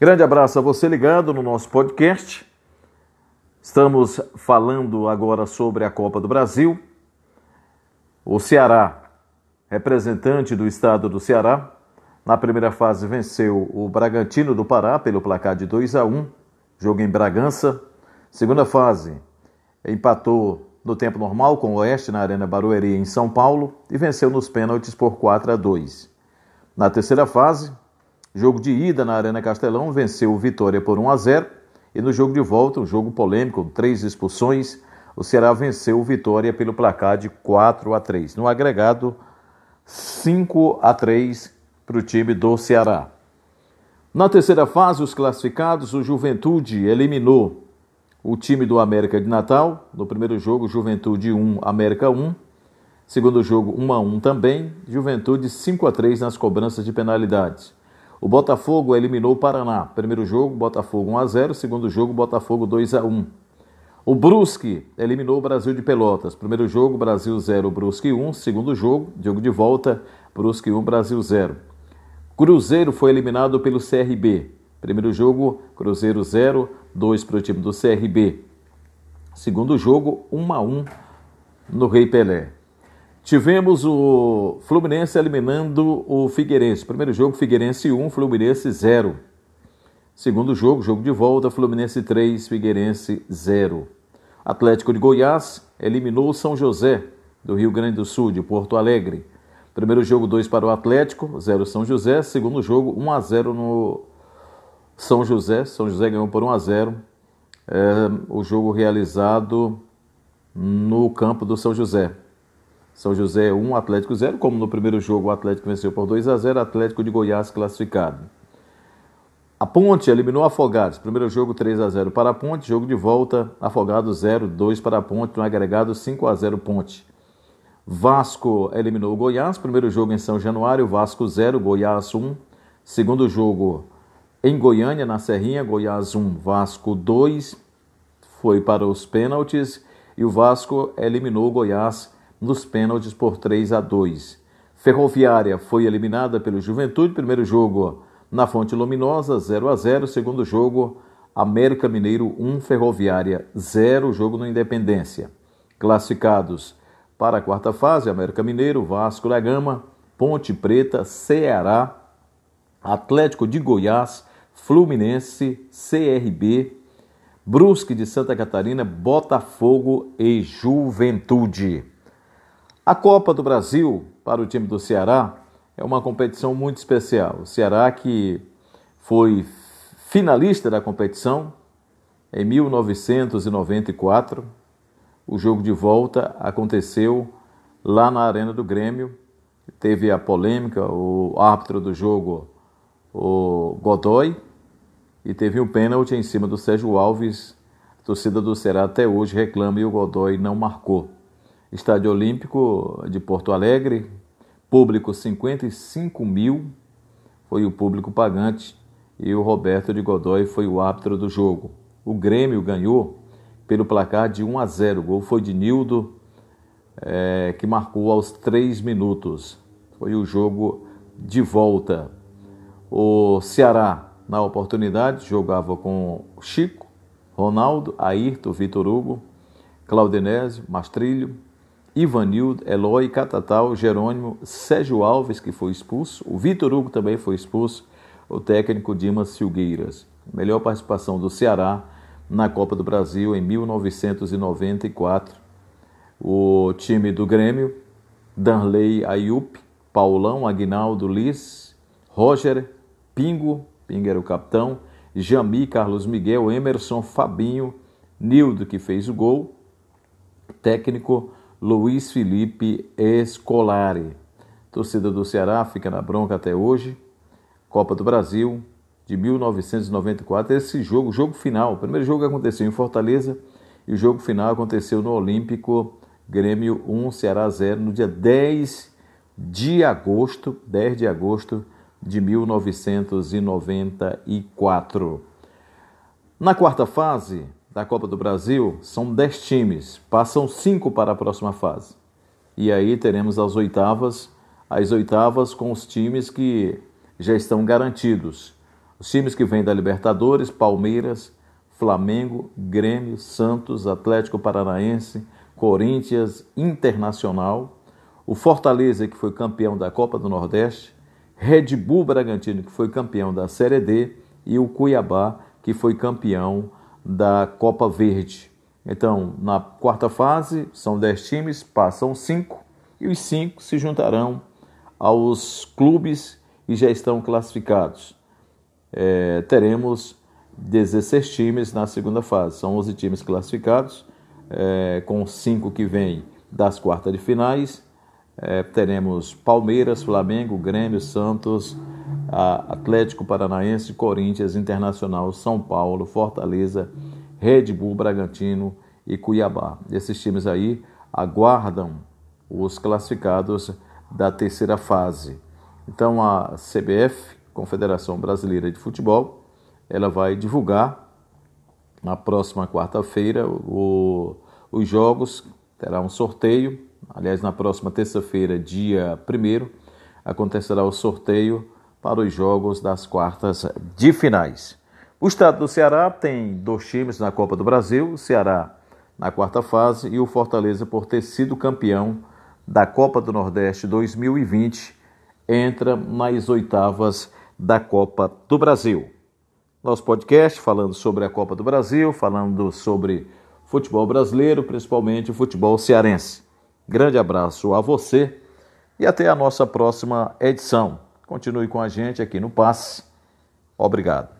Grande abraço a você ligado no nosso podcast. Estamos falando agora sobre a Copa do Brasil. O Ceará, representante do estado do Ceará, na primeira fase venceu o Bragantino do Pará pelo placar de 2 a 1, jogo em Bragança. Segunda fase, empatou no tempo normal com o Oeste na Arena Barueri em São Paulo e venceu nos pênaltis por 4 a 2. Na terceira fase, jogo de ida na Arena Castelão, venceu o Vitória por 1 a 0 e no jogo de volta, um jogo polêmico, com três expulsões, o Ceará venceu o Vitória pelo placar de 4 a 3. No agregado, 5 a 3 para o time do Ceará. Na terceira fase, os classificados, o Juventude eliminou o time do América de Natal. No primeiro jogo, Juventude 1, América 1. Segundo jogo, 1 a 1 também. Juventude 5 a 3 nas cobranças de penalidades. O Botafogo eliminou o Paraná. Primeiro jogo, Botafogo 1 a 0. Segundo jogo, Botafogo 2 a 1. O Brusque eliminou o Brasil de Pelotas. Primeiro jogo, Brasil 0, Brusque 1. Segundo jogo, jogo de volta, Brusque 1, Brasil 0. Cruzeiro foi eliminado pelo CRB. Primeiro jogo, Cruzeiro 0, 2 para o time do CRB. Segundo jogo, 1 a 1 no Rei Pelé. Tivemos o Fluminense eliminando o Figueirense. Primeiro jogo, Figueirense 1, Fluminense 0. Segundo jogo, jogo de volta, Fluminense 3, Figueirense 0. Atlético de Goiás eliminou o São José, do Rio Grande do Sul, de Porto Alegre. Primeiro jogo 2 para o Atlético, 0 São José. Segundo jogo 1 a 0 no São José. São José ganhou por 1 a 0. É, o jogo realizado no campo do São José. São José 1, Atlético 0, como no primeiro jogo o Atlético venceu por 2 a 0, Atlético de Goiás classificado. A Ponte eliminou Afogados. Primeiro jogo 3 a 0 para a Ponte, jogo de volta Afogados 0, 2 para a Ponte, no agregado 5 a 0 Ponte. Vasco eliminou o Goiás. Primeiro jogo em São Januário, Vasco 0, Goiás 1. Segundo jogo em Goiânia, na Serrinha, Goiás 1, Vasco 2. Foi para os pênaltis e o Vasco eliminou o Goiás nos pênaltis por 3 a 2. Ferroviária foi eliminada pelo Juventude. Primeiro jogo na Fonte Luminosa, 0 a 0. Segundo jogo, América Mineiro 1, Ferroviária 0. Jogo no Independência. Classificados para a quarta fase, América Mineiro, Vasco da Gama, Ponte Preta, Ceará, Atlético de Goiás, Fluminense, CRB, Brusque de Santa Catarina, Botafogo e Juventude. A Copa do Brasil para o time do Ceará é uma competição muito especial. O Ceará que foi finalista da competição em 1994, o jogo de volta aconteceu lá na Arena do Grêmio. Teve a polêmica, o árbitro do jogo, o Godoy, e teve um pênalti em cima do Sérgio Alves. A torcida do Ceará até hoje reclama e o Godoy não marcou. Estádio Olímpico de Porto Alegre, público 55 mil, foi o público pagante, e o Roberto de Godoy foi o árbitro do jogo. O Grêmio ganhou pelo placar de 1 a 0. O gol foi de Nildo, é, que marcou aos 3 minutos. Foi o jogo de volta. O Ceará, na oportunidade, jogava com Chico, Ronaldo, Ayrton, Vitor Hugo, Claudinésio, Mastrilho, Ivanildo, Eloy, Catatal, Jerônimo, Sérgio Alves, que foi expulso, o Vitor Hugo também foi expulso, o técnico Dimas Silgueiras. Melhor participação do Ceará na Copa do Brasil em 1994. O time do Grêmio, Danley Ayup, Paulão, Aguinaldo Liz, Roger, Pingo, Pingo era o capitão, Jami, Carlos Miguel, Emerson, Fabinho, Nildo, que fez o gol, técnico Luiz Felipe Escolari. Torcida do Ceará fica na bronca até hoje. Copa do Brasil, de 1994. Esse jogo, jogo final, o primeiro jogo aconteceu em Fortaleza e o jogo final aconteceu no Olímpico Grêmio 1, Ceará 0, no dia 10 de agosto, 10 de agosto de 1994. Na quarta fase da Copa do Brasil, são 10 times, passam 5 para a próxima fase. E aí teremos as oitavas, as oitavas com os times que já estão garantidos. Os times que vêm da Libertadores, Palmeiras, Flamengo, Grêmio, Santos, Atlético Paranaense, Corinthians, Internacional, o Fortaleza, que foi campeão da Copa do Nordeste, Red Bull Bragantino, que foi campeão da Série D, e o Cuiabá, que foi campeão da Copa Verde. Então, na quarta fase, são dez times, passam cinco, e os cinco se juntarão aos clubes e já estão classificados. É, teremos 16 times na segunda fase, são 11 times classificados, é, com cinco que vêm das quartas de finais. É, teremos Palmeiras, Flamengo, Grêmio, Santos, Atlético Paranaense, Corinthians, Internacional, São Paulo, Fortaleza, Red Bull, Bragantino e Cuiabá. Esses times aí aguardam os classificados da terceira fase. Então a CBF, Confederação Brasileira de Futebol, ela vai divulgar na próxima quarta-feira os jogos, terá um sorteio. Aliás, na próxima terça-feira, dia 1 acontecerá o sorteio para os jogos das quartas de finais. O estado do Ceará tem dois times na Copa do Brasil, o Ceará na quarta fase e o Fortaleza por ter sido campeão da Copa do Nordeste 2020 entra nas oitavas da Copa do Brasil. Nosso podcast falando sobre a Copa do Brasil, falando sobre futebol brasileiro, principalmente o futebol cearense. Grande abraço a você e até a nossa próxima edição. Continue com a gente aqui no Passe. Obrigado.